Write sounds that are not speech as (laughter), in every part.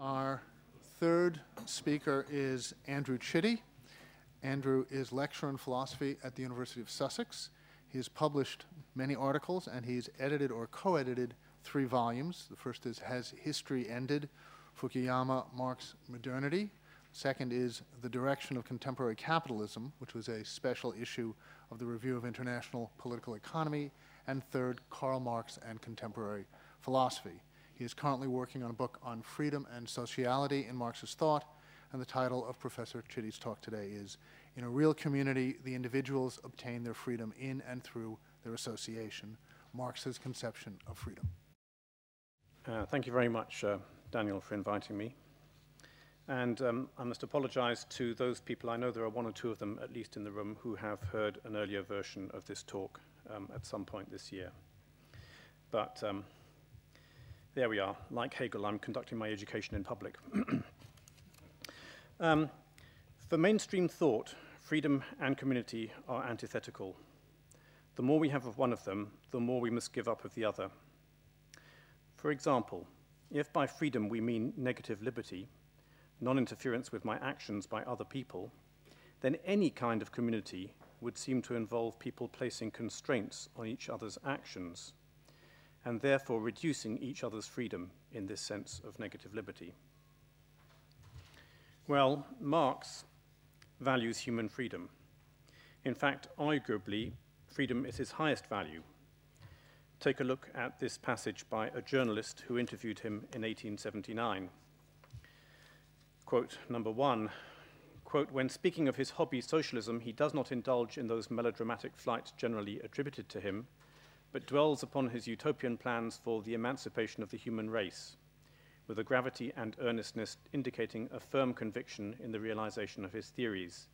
Our third speaker is Andrew Chitty. Andrew is lecturer in philosophy at the University of Sussex. He has published many articles and he's edited or co edited three volumes. The first is Has History Ended? Fukuyama, Marx, Modernity. Second is The Direction of Contemporary Capitalism, which was a special issue of the Review of International Political Economy. And third, Karl Marx and Contemporary Philosophy. He is currently working on a book on freedom and sociality in Marxist thought, and the title of Professor Chitty's talk today is In a Real Community, the Individuals Obtain Their Freedom in and Through Their Association Marx's Conception of Freedom. Uh, thank you very much, uh, Daniel, for inviting me. And um, I must apologize to those people, I know there are one or two of them at least in the room, who have heard an earlier version of this talk um, at some point this year. But um, there we are. Like Hegel, I'm conducting my education in public. (clears throat) um, for mainstream thought, freedom and community are antithetical. The more we have of one of them, the more we must give up of the other. For example, if by freedom we mean negative liberty, non interference with my actions by other people, then any kind of community would seem to involve people placing constraints on each other's actions and therefore reducing each other's freedom in this sense of negative liberty. Well, Marx values human freedom. In fact, arguably, freedom is his highest value. Take a look at this passage by a journalist who interviewed him in 1879. Quote number one quote, when speaking of his hobby, socialism, he does not indulge in those melodramatic flights generally attributed to him, but dwells upon his utopian plans for the emancipation of the human race, with a gravity and earnestness indicating a firm conviction in the realization of his theories,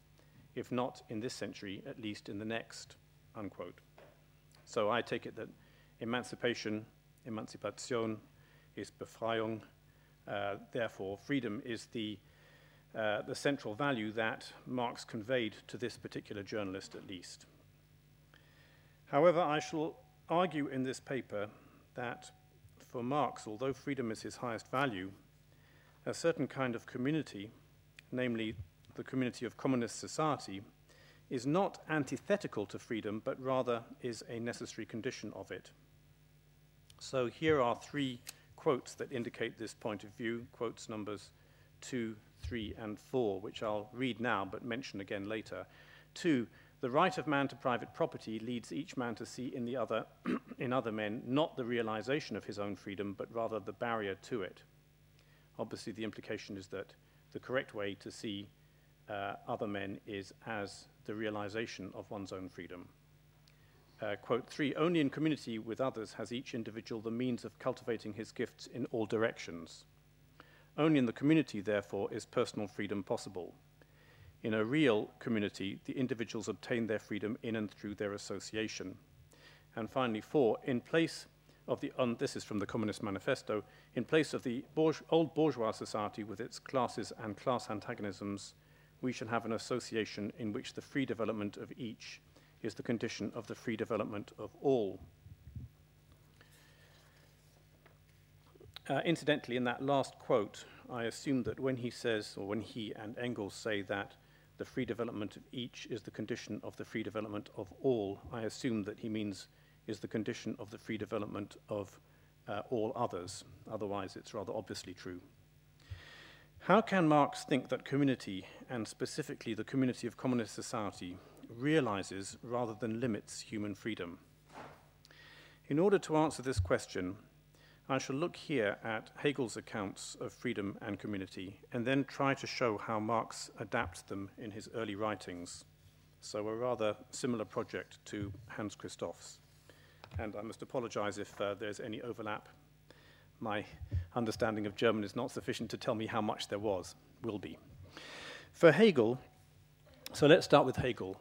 if not in this century, at least in the next. Unquote. So I take it that emancipation, emancipation, is Befreiung, uh, therefore freedom is the uh, the central value that Marx conveyed to this particular journalist, at least. However, I shall argue in this paper that for Marx, although freedom is his highest value, a certain kind of community, namely the community of communist society, is not antithetical to freedom, but rather is a necessary condition of it. So here are three quotes that indicate this point of view, quotes numbers two, 3, and 4, which I'll read now but mention again later. 2. The right of man to private property leads each man to see in the other, (clears throat) in other men, not the realization of his own freedom, but rather the barrier to it. Obviously, the implication is that the correct way to see uh, other men is as the realization of one's own freedom. Uh, quote three, only in community with others has each individual the means of cultivating his gifts in all directions. Only in the community, therefore, is personal freedom possible. In a real community, the individuals obtain their freedom in and through their association. And finally, four, in place of the, um, this is from the Communist Manifesto, in place of the bourge old bourgeois society with its classes and class antagonisms, we shall have an association in which the free development of each is the condition of the free development of all. Uh, incidentally, in that last quote, I assume that when he says, or when he and Engels say that the free development of each is the condition of the free development of all, I assume that he means is the condition of the free development of uh, all others. Otherwise, it's rather obviously true. How can Marx think that community, and specifically the community of communist society, realizes rather than limits human freedom? In order to answer this question, I shall look here at Hegel's accounts of freedom and community and then try to show how Marx adapts them in his early writings. So, a rather similar project to Hans Christoph's. And I must apologize if uh, there's any overlap. My understanding of German is not sufficient to tell me how much there was, will be. For Hegel, so let's start with Hegel.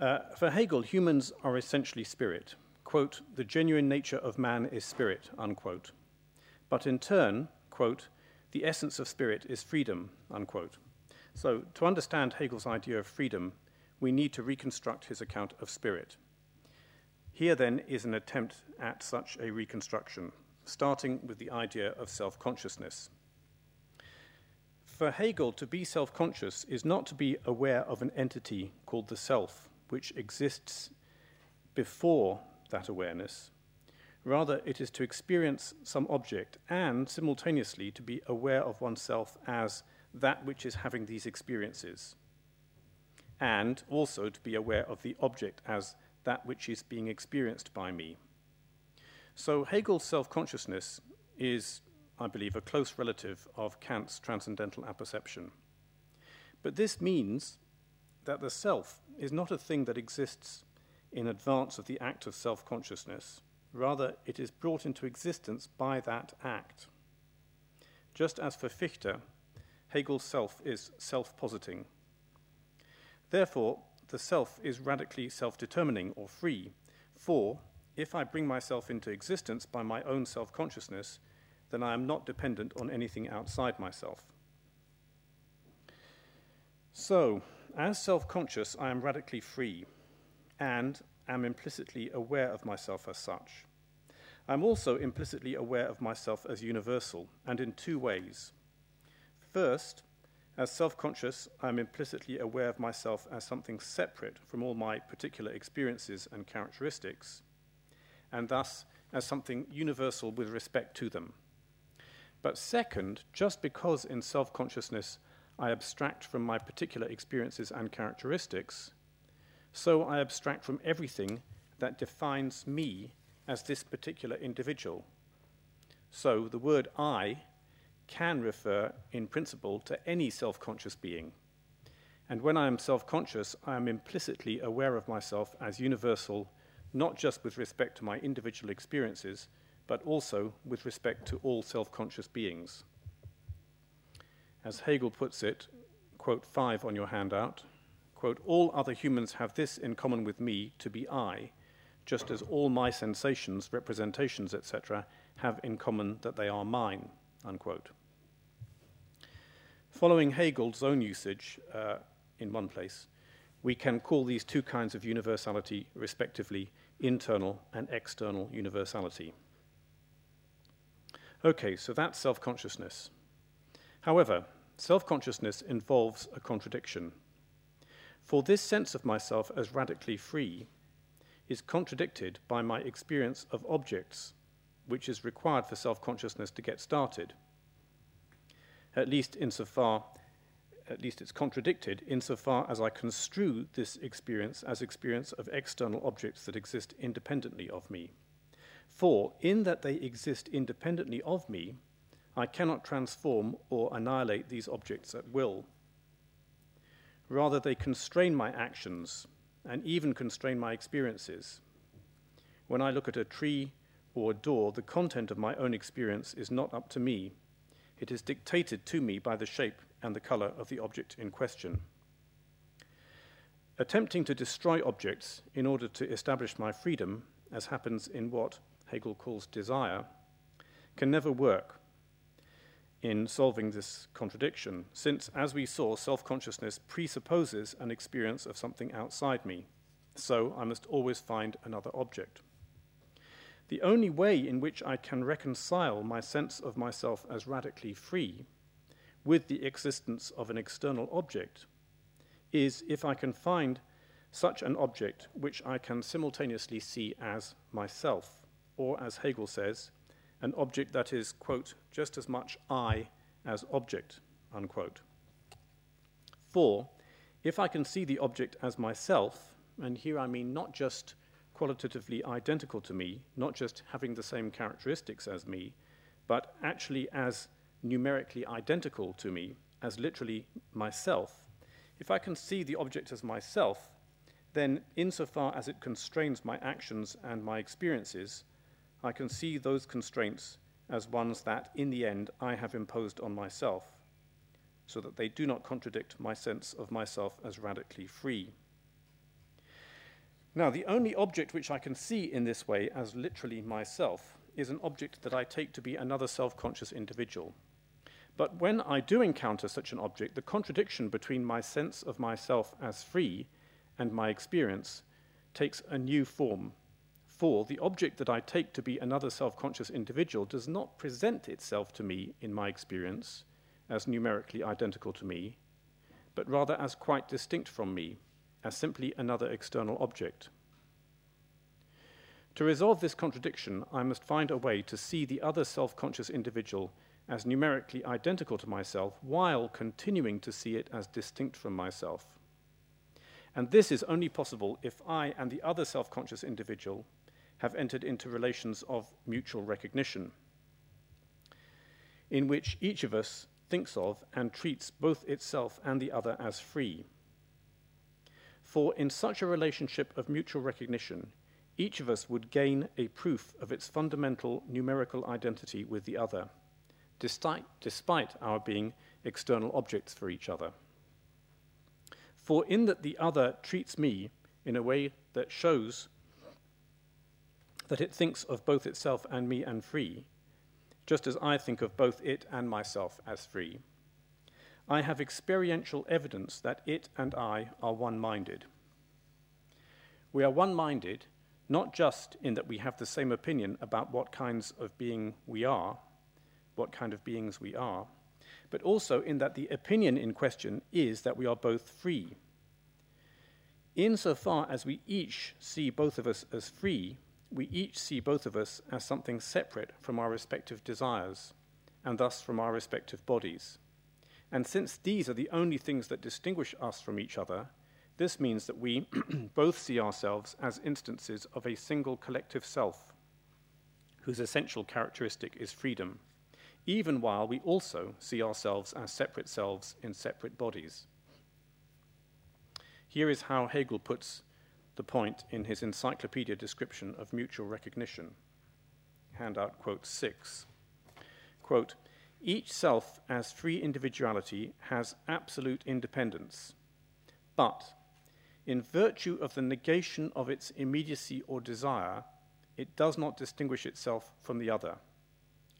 Uh, for Hegel, humans are essentially spirit. Quote, the genuine nature of man is spirit, unquote. But in turn, quote, the essence of spirit is freedom, unquote. So, to understand Hegel's idea of freedom, we need to reconstruct his account of spirit. Here, then, is an attempt at such a reconstruction, starting with the idea of self consciousness. For Hegel, to be self conscious is not to be aware of an entity called the self, which exists before that awareness. Rather, it is to experience some object and simultaneously to be aware of oneself as that which is having these experiences, and also to be aware of the object as that which is being experienced by me. So Hegel's self consciousness is, I believe, a close relative of Kant's transcendental apperception. But this means that the self is not a thing that exists in advance of the act of self consciousness. Rather, it is brought into existence by that act. Just as for Fichte, Hegel's self is self positing. Therefore, the self is radically self determining or free, for if I bring myself into existence by my own self consciousness, then I am not dependent on anything outside myself. So, as self conscious, I am radically free and am implicitly aware of myself as such. I'm also implicitly aware of myself as universal, and in two ways. First, as self conscious, I'm implicitly aware of myself as something separate from all my particular experiences and characteristics, and thus as something universal with respect to them. But second, just because in self consciousness I abstract from my particular experiences and characteristics, so I abstract from everything that defines me as this particular individual. So the word I can refer in principle to any self conscious being. And when I am self conscious, I am implicitly aware of myself as universal, not just with respect to my individual experiences, but also with respect to all self conscious beings. As Hegel puts it, quote 5 on your handout, quote, all other humans have this in common with me to be I, just as all my sensations, representations, etc., have in common that they are mine, unquote. Following Hegel's own usage uh, in one place, we can call these two kinds of universality, respectively, internal and external universality. Okay, so that's self consciousness. However, self consciousness involves a contradiction. For this sense of myself as radically free is contradicted by my experience of objects, which is required for self consciousness to get started at least insofar, at least it's contradicted insofar as I construe this experience as experience of external objects that exist independently of me. For, in that they exist independently of me, I cannot transform or annihilate these objects at will. Rather, they constrain my actions and even constrain my experiences. When I look at a tree or a door, the content of my own experience is not up to me, it is dictated to me by the shape and the color of the object in question. Attempting to destroy objects in order to establish my freedom, as happens in what Hegel calls desire, can never work in solving this contradiction, since, as we saw, self consciousness presupposes an experience of something outside me. So I must always find another object. The only way in which I can reconcile my sense of myself as radically free with the existence of an external object is if I can find such an object which I can simultaneously see as myself, or as Hegel says, an object that is, quote, just as much I as object, unquote. For, if I can see the object as myself, and here I mean not just qualitatively identical to me, not just having the same characteristics as me, but actually as numerically identical to me, as literally myself, if I can see the object as myself, then insofar as it constrains my actions and my experiences, I can see those constraints as ones that, in the end, I have imposed on myself, so that they do not contradict my sense of myself as radically free. Now, the only object which I can see in this way as literally myself is an object that I take to be another self conscious individual. But when I do encounter such an object, the contradiction between my sense of myself as free and my experience takes a new form. For the object that I take to be another self conscious individual does not present itself to me in my experience as numerically identical to me, but rather as quite distinct from me, as simply another external object. To resolve this contradiction, I must find a way to see the other self conscious individual as numerically identical to myself while continuing to see it as distinct from myself. And this is only possible if I and the other self conscious individual have entered into relations of mutual recognition, in which each of us thinks of and treats both itself and the other as free. For in such a relationship of mutual recognition, each of us would gain a proof of its fundamental numerical identity with the other, despite, despite our being external objects for each other. For in that the other treats me in a way that shows that it thinks of both itself and me and free, just as I think of both it and myself as free. I have experiential evidence that it and I are one minded. We are one minded not just in that we have the same opinion about what kinds of being we are, what kind of beings we are, but also in that the opinion in question is that we are both free. Insofar as we each see both of us as free, we each see both of us as something separate from our respective desires, and thus from our respective bodies. And since these are the only things that distinguish us from each other, this means that we (clears throat) both see ourselves as instances of a single collective self, whose essential characteristic is freedom, even while we also see ourselves as separate selves in separate bodies. Here is how Hegel puts the point in his encyclopedia description of mutual recognition. Handout quote 6. Quote, each self as free individuality has absolute independence, but in virtue of the negation of its immediacy or desire, it does not distinguish itself from the other.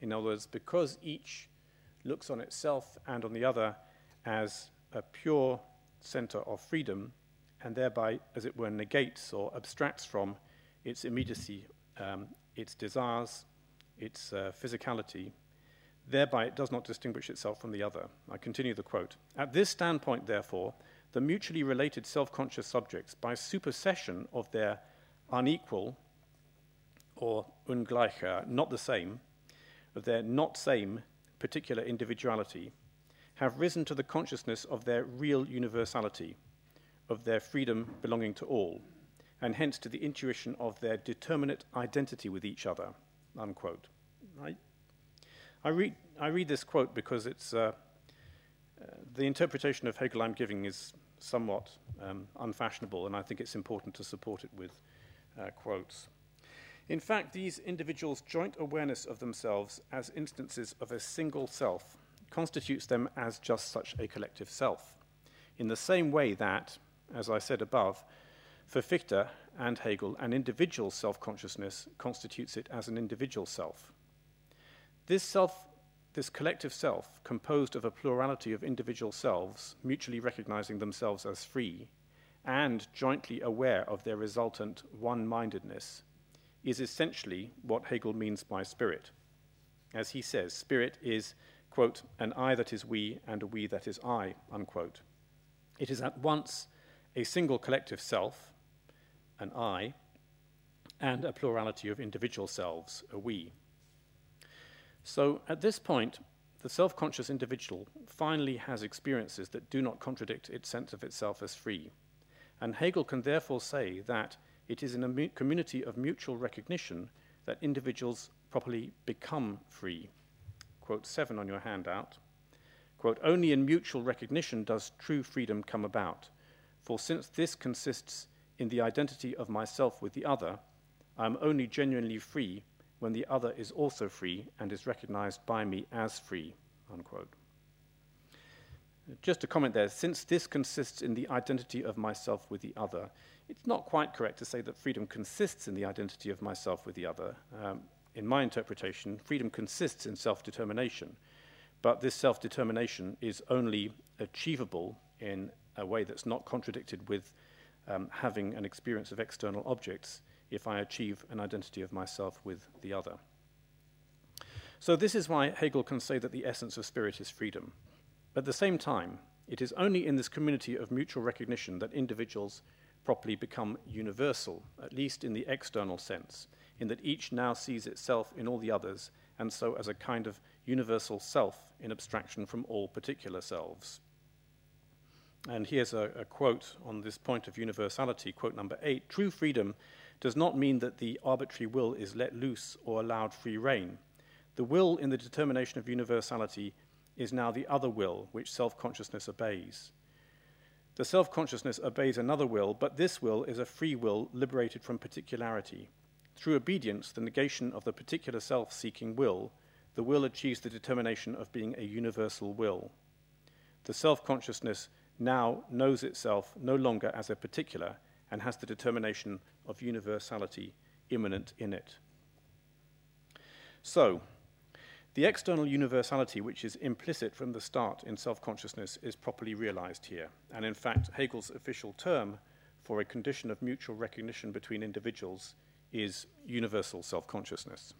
In other words, because each looks on itself and on the other as a pure center of freedom, and thereby, as it were, negates or abstracts from its immediacy, um, its desires, its uh, physicality. Thereby, it does not distinguish itself from the other. I continue the quote. At this standpoint, therefore, the mutually related self conscious subjects, by supersession of their unequal or ungleicher, not the same, of their not same particular individuality, have risen to the consciousness of their real universality of their freedom belonging to all, and hence to the intuition of their determinate identity with each other. Unquote. I, I, read, I read this quote because it's, uh, uh, the interpretation of Hegel I'm giving is somewhat um, unfashionable, and I think it's important to support it with uh, quotes. In fact, these individuals' joint awareness of themselves as instances of a single self constitutes them as just such a collective self, in the same way that, as I said above, for Fichte and Hegel, an individual self consciousness constitutes it as an individual self. This, self, this collective self, composed of a plurality of individual selves, mutually recognizing themselves as free, and jointly aware of their resultant one mindedness, is essentially what Hegel means by spirit. As he says, spirit is, quote, an I that is we and a we that is I, unquote. It is at once a single collective self, an I, and a plurality of individual selves, a we. So at this point, the self conscious individual finally has experiences that do not contradict its sense of itself as free. And Hegel can therefore say that it is in a community of mutual recognition that individuals properly become free. Quote 7 on your handout. Quote, only in mutual recognition does true freedom come about. For since this consists in the identity of myself with the other, I am only genuinely free when the other is also free and is recognized by me as free. Unquote. Just a comment there, since this consists in the identity of myself with the other, it's not quite correct to say that freedom consists in the identity of myself with the other. Um, in my interpretation, freedom consists in self determination, but this self determination is only achievable in a way that's not contradicted with um, having an experience of external objects if I achieve an identity of myself with the other. So, this is why Hegel can say that the essence of spirit is freedom. At the same time, it is only in this community of mutual recognition that individuals properly become universal, at least in the external sense, in that each now sees itself in all the others, and so as a kind of universal self in abstraction from all particular selves. And here's a, a, quote on this point of universality, quote number eight True freedom does not mean that the arbitrary will is let loose or allowed free rein. The will in the determination of universality is now the other will which self consciousness obeys. The self consciousness obeys another will, but this will is a free will liberated from particularity. Through obedience, the negation of the particular self seeking will, the will achieves the determination of being a universal will. The self consciousness now knows itself no longer as a particular and has the determination of universality immanent in it. So, the external universality, which is implicit from the start in self consciousness, is properly realized here. And in fact, Hegel's official term for a condition of mutual recognition between individuals is universal self consciousness.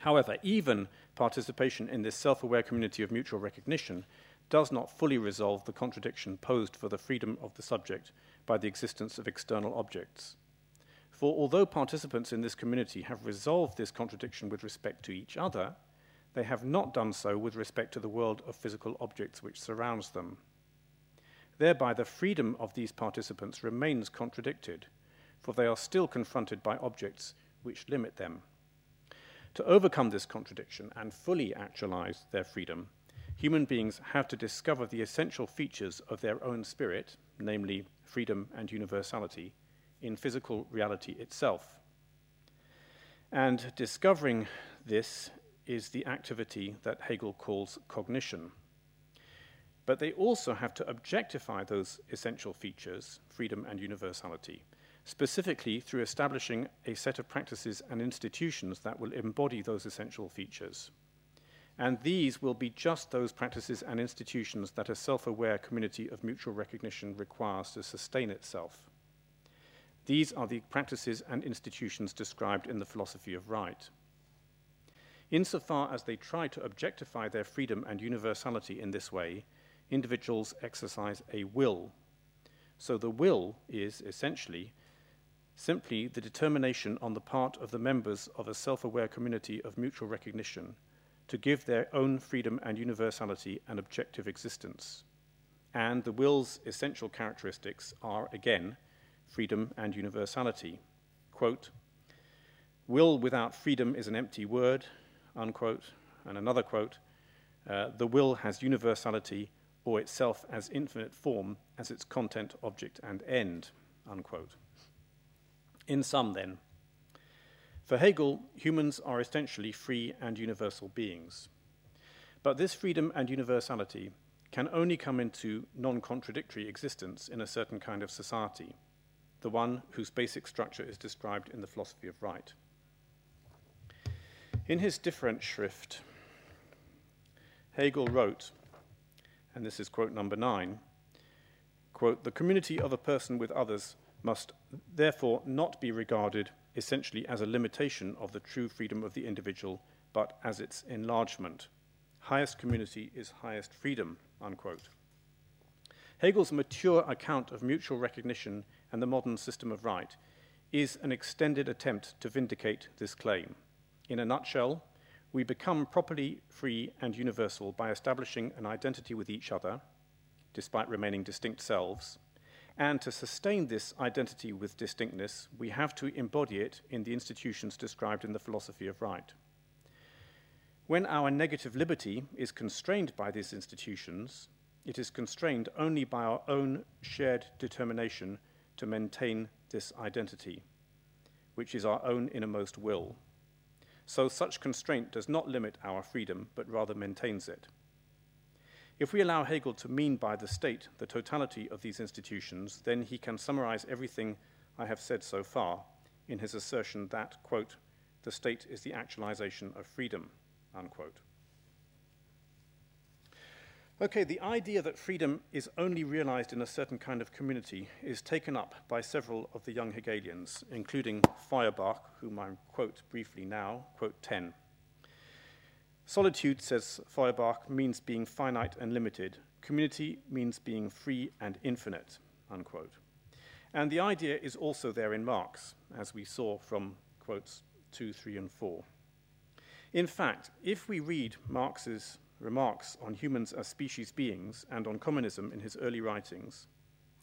However, even participation in this self aware community of mutual recognition does not fully resolve the contradiction posed for the freedom of the subject by the existence of external objects. For although participants in this community have resolved this contradiction with respect to each other, they have not done so with respect to the world of physical objects which surrounds them. Thereby, the freedom of these participants remains contradicted, for they are still confronted by objects which limit them. To overcome this contradiction and fully actualize their freedom, human beings have to discover the essential features of their own spirit, namely freedom and universality, in physical reality itself. And discovering this is the activity that Hegel calls cognition. But they also have to objectify those essential features, freedom and universality, specifically through establishing a set of practices and institutions that will embody those essential features. And these will be just those practices and institutions that a self aware community of mutual recognition requires to sustain itself. These are the practices and institutions described in the philosophy of right. Insofar as they try to objectify their freedom and universality in this way, individuals exercise a will. So the will is essentially simply the determination on the part of the members of a self aware community of mutual recognition to give their own freedom and universality an objective existence. And the will's essential characteristics are, again, freedom and universality. Quote, Will without freedom is an empty word, unquote. And another quote, uh, the will has universality or itself as infinite form as its content, object, and end, unquote. In sum, then, for Hegel, humans are essentially free and universal beings. But this freedom and universality can only come into non contradictory existence in a certain kind of society, the one whose basic structure is described in the philosophy of right. In his Differenzschrift, Hegel wrote, and this is quote number nine, quote, the community of a person with others must therefore not be regarded essentially as a limitation of the true freedom of the individual, but as its enlargement. Highest community is highest freedom, unquote. Hegel's mature account of mutual recognition and the modern system of right is an extended attempt to vindicate this claim. In a nutshell, we become properly free and universal by establishing an identity with each other, despite remaining distinct selves, and to sustain this identity with distinctness, we have to embody it in the institutions described in the philosophy of right. When our negative liberty is constrained by these institutions, it is constrained only by our own shared determination to maintain this identity, which is our own innermost will. So, such constraint does not limit our freedom, but rather maintains it. If we allow Hegel to mean by the state the totality of these institutions, then he can summarize everything I have said so far in his assertion that, quote, the state is the actualization of freedom, unquote. Okay, the idea that freedom is only realized in a certain kind of community is taken up by several of the young Hegelians, including Feuerbach, whom I quote briefly now, quote 10. Solitude, says Feuerbach, means being finite and limited. Community means being free and infinite, unquote. And the idea is also there in Marx, as we saw from quotes 2, 3, and 4. In fact, if we read Marx's remarks on humans as species beings and on communism in his early writings,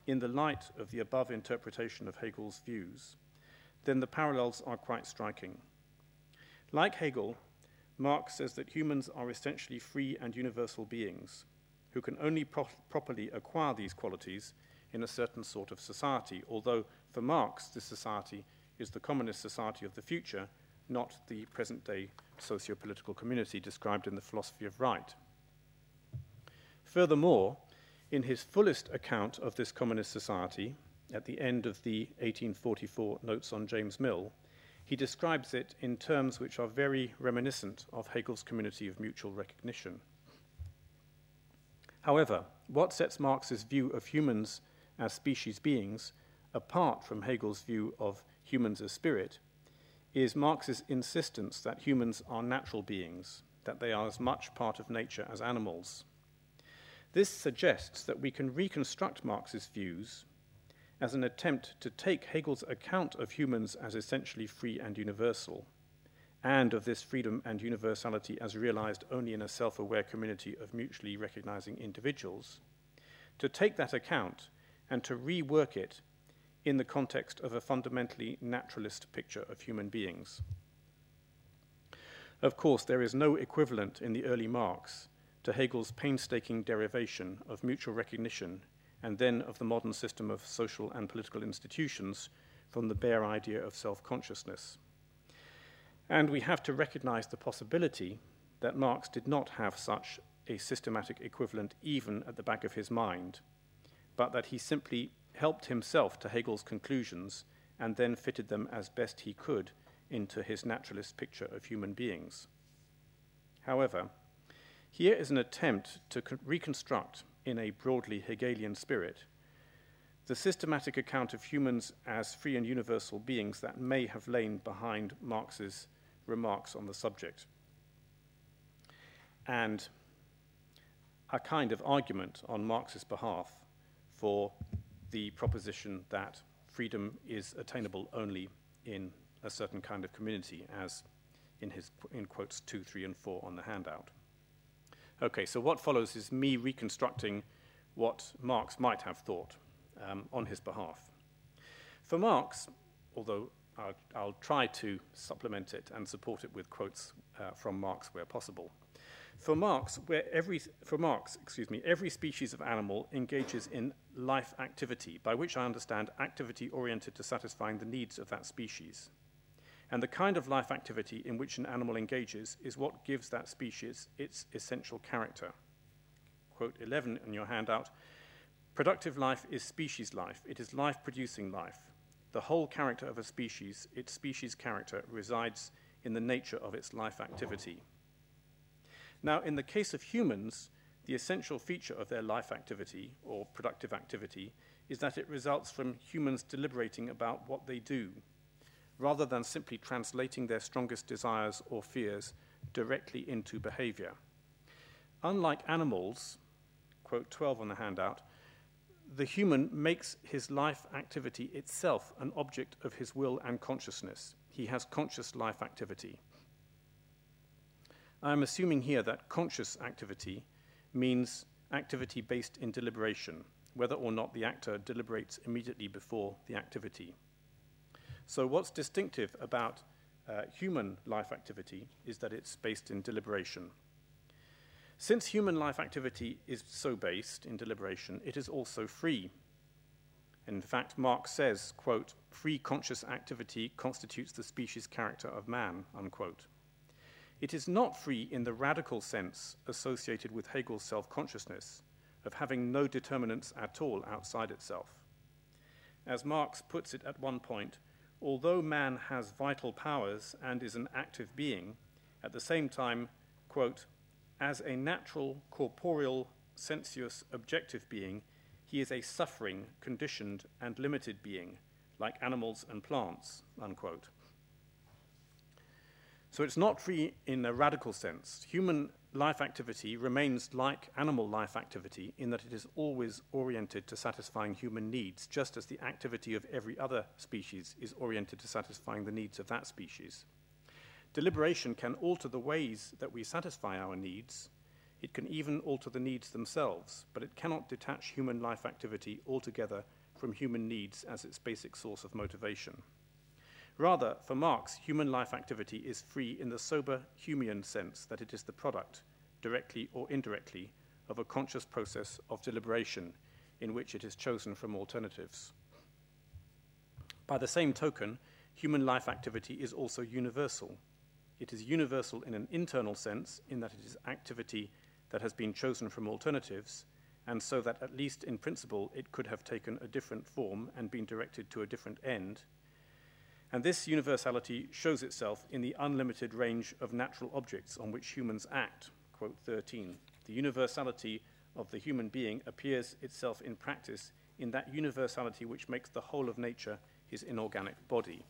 in the light of the above interpretation of Hegel's views, then the parallels are quite striking. Like Hegel, Marx says that humans are essentially free and universal beings who can only pro properly acquire these qualities in a certain sort of society, although for Marx, this society is the communist society of the future, not the present day socio political community described in the philosophy of right. Furthermore, in his fullest account of this communist society, at the end of the 1844 Notes on James Mill, he describes it in terms which are very reminiscent of Hegel's community of mutual recognition. However, what sets Marx's view of humans as species beings apart from Hegel's view of humans as spirit is Marx's insistence that humans are natural beings, that they are as much part of nature as animals. This suggests that we can reconstruct Marx's views as an attempt to take Hegel's account of humans as essentially free and universal, and of this freedom and universality as realized only in a self aware community of mutually recognizing individuals, to take that account and to rework it in the context of a fundamentally naturalist picture of human beings. Of course, there is no equivalent in the early Marx to Hegel's painstaking derivation of mutual recognition and then of the modern system of social and political institutions from the bare idea of self consciousness. And we have to recognize the possibility that Marx did not have such a systematic equivalent even at the back of his mind, but that he simply helped himself to Hegel's conclusions and then fitted them as best he could into his naturalist picture of human beings. However, here is an attempt to reconstruct in a broadly Hegelian spirit, the systematic account of humans as free and universal beings that may have lain behind Marx's remarks on the subject. And a kind of argument on Marx's behalf for the proposition that freedom is attainable only in a certain kind of community, as in his in quotes 2, 3, and 4 on the handout. Okay, so what follows is me reconstructing what Marx might have thought um, on his behalf. For Marx, although I'll, I'll, try to supplement it and support it with quotes uh, from Marx where possible. For Marx, where every, for Marx, excuse me, every species of animal engages in life activity, by which I understand activity oriented to satisfying the needs of that species. And the kind of life activity in which an animal engages is what gives that species its essential character. Quote 11 in your handout Productive life is species life, it is life producing life. The whole character of a species, its species character, resides in the nature of its life activity. Now, in the case of humans, the essential feature of their life activity or productive activity is that it results from humans deliberating about what they do rather than simply translating their strongest desires or fears directly into behavior. Unlike animals, quote 12 on the handout, the human makes his life activity itself an object of his will and consciousness. He has conscious life activity. I am assuming here that conscious activity means activity based in deliberation, whether or not the actor deliberates immediately before the activity. So, what's distinctive about uh, human life activity is that it's based in deliberation. Since human life activity is so based in deliberation, it is also free. In fact, Marx says, quote, free conscious activity constitutes the species character of man, unquote. It is not free in the radical sense associated with Hegel's self consciousness of having no determinants at all outside itself. As Marx puts it at one point, although man has vital powers and is an active being, at the same time, quote, as a natural, corporeal, sensuous, objective being, he is a suffering, conditioned, and limited being, like animals and plants, unquote. So it's not free in a radical sense. Human life activity remains like animal life activity in that it is always oriented to satisfying human needs, just as the activity of every other species is oriented to satisfying the needs of that species. Deliberation can alter the ways that we satisfy our needs. It can even alter the needs themselves, but it cannot detach human life activity altogether from human needs as its basic source of motivation. Rather, for Marx, human life activity is free in the sober Humean sense that it is the product, directly or indirectly, of a conscious process of deliberation in which it is chosen from alternatives. By the same token, human life activity is also universal. It is universal in an internal sense, in that it is activity that has been chosen from alternatives, and so that at least in principle it could have taken a different form and been directed to a different end and this universality shows itself in the unlimited range of natural objects on which humans act. Quote 13. The universality of the human being appears itself in practice in that universality which makes the whole of nature his inorganic body.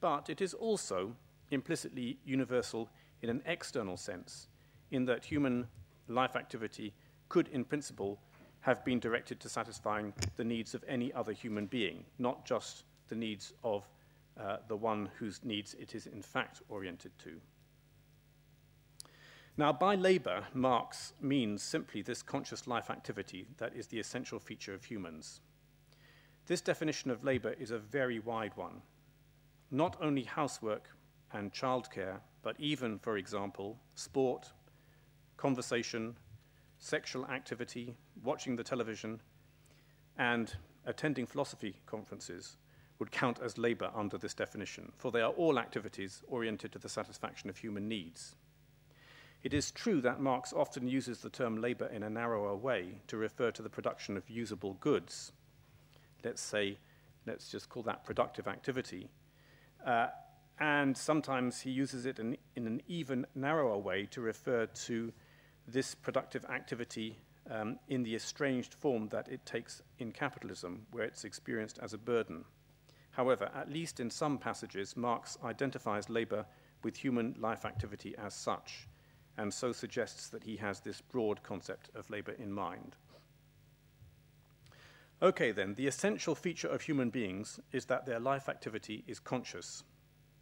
But it is also implicitly universal in an external sense, in that human life activity could, in principle, have been directed to satisfying the needs of any other human being, not just the needs of uh, the one whose needs it is in fact oriented to. Now, by labor, Marx means simply this conscious life activity that is the essential feature of humans. This definition of labor is a very wide one. Not only housework and childcare, but even, for example, sport, conversation, sexual activity, watching the television, and attending philosophy conferences would count as labor under this definition, for they are all activities oriented to the satisfaction of human needs. It is true that Marx often uses the term labor in a narrower way to refer to the production of usable goods. Let's say, let's just call that productive activity. Uh, and sometimes he uses it in, in, an even narrower way to refer to this productive activity um, in the estranged form that it takes in capitalism, where it's experienced as a burden. However, at least in some passages, Marx identifies labor with human life activity as such, and so suggests that he has this broad concept of labor in mind. Okay, then, the essential feature of human beings is that their life activity is conscious,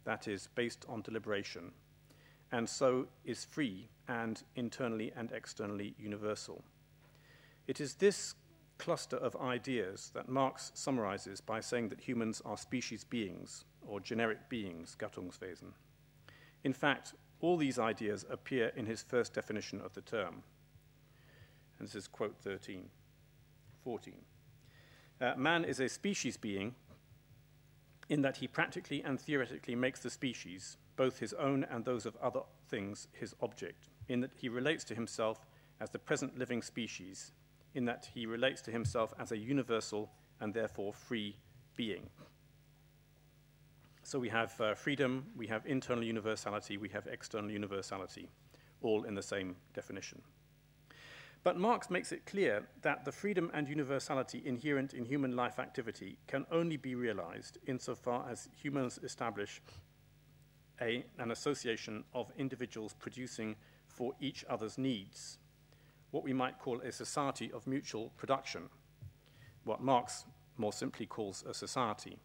that is, based on deliberation, and so is free and internally and externally universal. It is this cluster of ideas that Marx summarizes by saying that humans are species beings, or generic beings, Gattungswesen. In fact, all these ideas appear in his first definition of the term. And this is quote 13, 14. Uh, man is a species being in that he practically and theoretically makes the species, both his own and those of other things, his object, in that he relates to himself as the present living species, in that he relates to himself as a universal and therefore free being. So we have uh, freedom, we have internal universality, we have external universality, all in the same definition. But Marx makes it clear that the freedom and universality inherent in human life activity can only be realized insofar as humans establish a, an association of individuals producing for each other's needs what we might call a society of mutual production, what Marx more simply calls a society.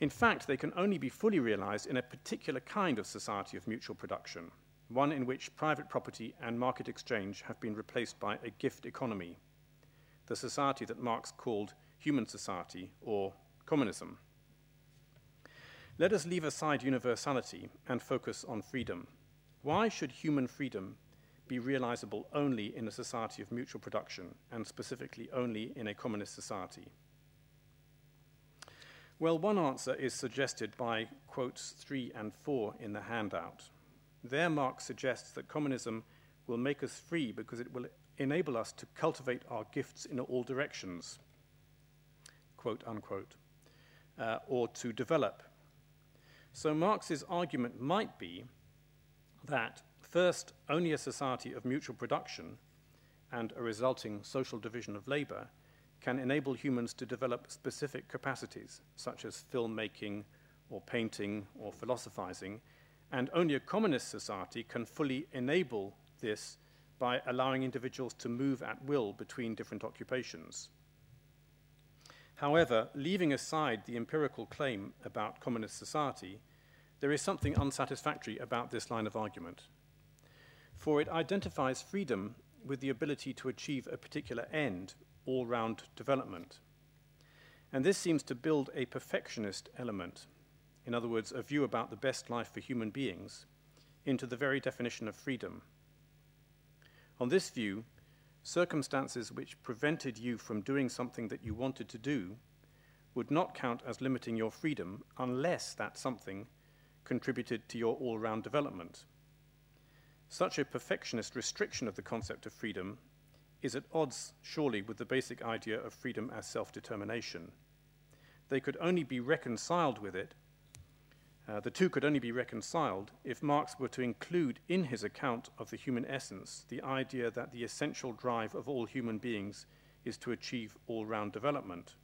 In fact, they can only be fully realized in a particular kind of society of mutual production, one in which private property and market exchange have been replaced by a gift economy, the society that Marx called human society or communism. Let us leave aside universality and focus on freedom. Why should human freedom be realizable only in a society of mutual production, and specifically only in a communist society? Well, one answer is suggested by quotes 3 and 4 in the handout. There, Marx suggests that communism will make us free because it will enable us to cultivate our gifts in all directions, quote unquote, uh, or to develop. So Marx's argument might be that First, only a society of mutual production and a resulting social division of labor can enable humans to develop specific capacities, such as filmmaking or painting or philosophizing, and only a communist society can fully enable this by allowing individuals to move at will between different occupations. However, leaving aside the empirical claim about communist society, there is something unsatisfactory about this line of argument. For it identifies freedom with the ability to achieve a particular end, all round development. And this seems to build a perfectionist element, in other words, a view about the best life for human beings, into the very definition of freedom. On this view, circumstances which prevented you from doing something that you wanted to do would not count as limiting your freedom unless that something contributed to your all round development. Such a perfectionist restriction of the concept of freedom is at odds, surely, with the basic idea of freedom as self determination. They could only be reconciled with it, uh, the two could only be reconciled if Marx were to include in his account of the human essence the idea that the essential drive of all human beings is to achieve all round development.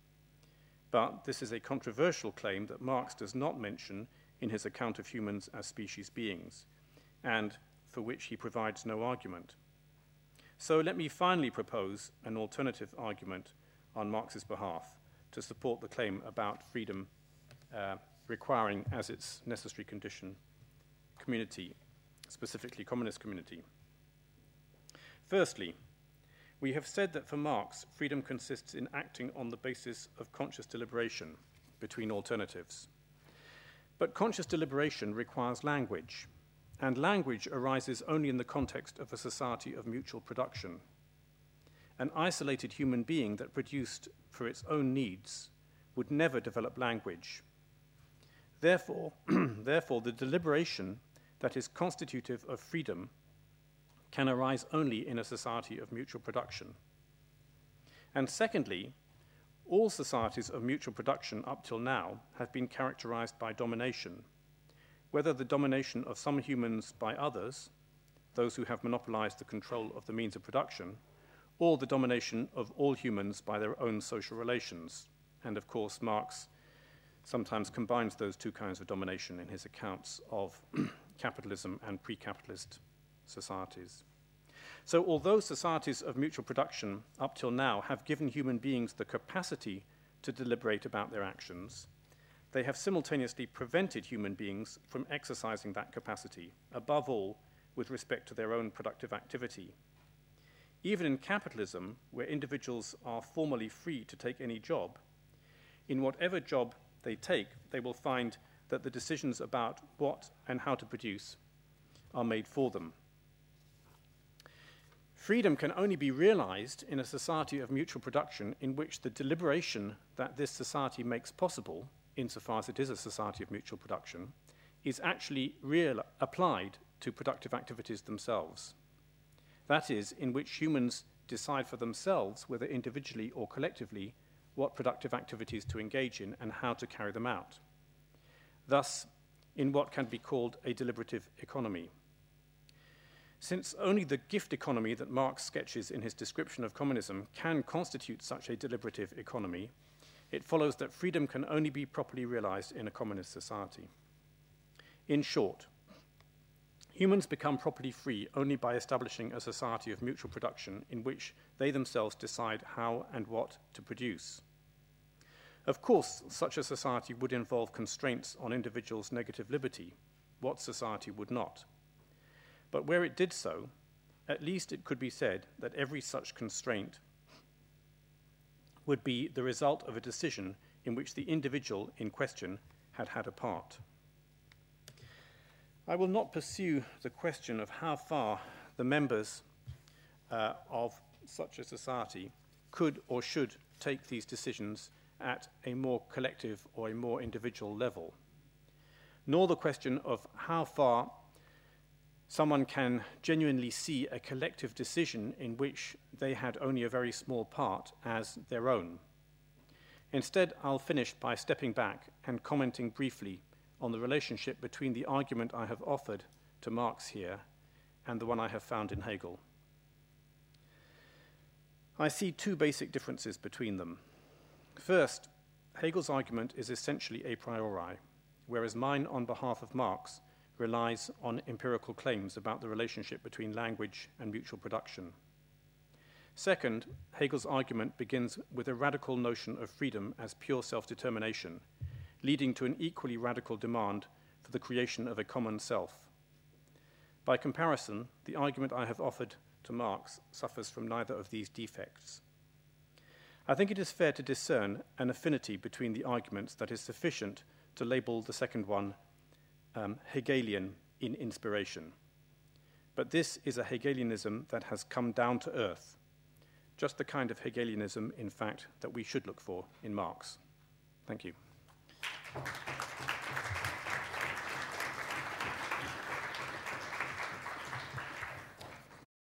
But this is a controversial claim that Marx does not mention in his account of humans as species beings, and for which he provides no argument. So let me finally propose an alternative argument on Marx's behalf to support the claim about freedom uh, requiring as its necessary condition community, specifically communist community. Firstly, we have said that for Marx, freedom consists in acting on the basis of conscious deliberation between alternatives. But conscious deliberation requires language, and language arises only in the context of a society of mutual production. An isolated human being that produced for its own needs would never develop language. Therefore, (clears throat) therefore, the deliberation that is constitutive of freedom can arise only in a society of mutual production. And secondly, all societies of mutual production up till now have been characterized by domination whether the domination of some humans by others, those who have monopolized the control of the means of production, or the domination of all humans by their own social relations. And of course, Marx sometimes combines those two kinds of domination in his accounts of (clears throat) capitalism and pre capitalist societies. So, although societies of mutual production up till now have given human beings the capacity to deliberate about their actions, they have simultaneously prevented human beings from exercising that capacity, above all with respect to their own productive activity. Even in capitalism, where individuals are formally free to take any job, in whatever job they take, they will find that the decisions about what and how to produce are made for them. Freedom can only be realized in a society of mutual production in which the deliberation that this society makes possible insofar as it is a society of mutual production, is actually real, applied to productive activities themselves. That is, in which humans decide for themselves, whether individually or collectively, what productive activities to engage in and how to carry them out. Thus, in what can be called a deliberative economy. Since only the gift economy that Marx sketches in his description of communism can constitute such a deliberative economy, it follows that freedom can only be properly realized in a communist society. In short, humans become properly free only by establishing a society of mutual production in which they themselves decide how and what to produce. Of course, such a society would involve constraints on individuals' negative liberty. What society would not? But where it did so, at least it could be said that every such constraint would be the result of a decision in which the individual in question had had a part. I will not pursue the question of how far the members uh, of such a society could or should take these decisions at a more collective or a more individual level, nor the question of how far someone can genuinely see a collective decision in which they had only a very small part as their own. Instead, I'll finish by stepping back and commenting briefly on the relationship between the argument I have offered to Marx here and the one I have found in Hegel. I see two basic differences between them. First, Hegel's argument is essentially a priori, whereas mine on behalf of Marx relies on empirical claims about the relationship between language and mutual production. Second, Hegel's argument begins with a radical notion of freedom as pure self determination, leading to an equally radical demand for the creation of a common self. By comparison, the argument I have offered to Marx suffers from neither of these defects. I think it is fair to discern an affinity between the arguments that is sufficient to label the second one um, Hegelian in inspiration. But this is a Hegelianism that has come down to earth, just the kind of Hegelianism, in fact, that we should look for in Marx. Thank you.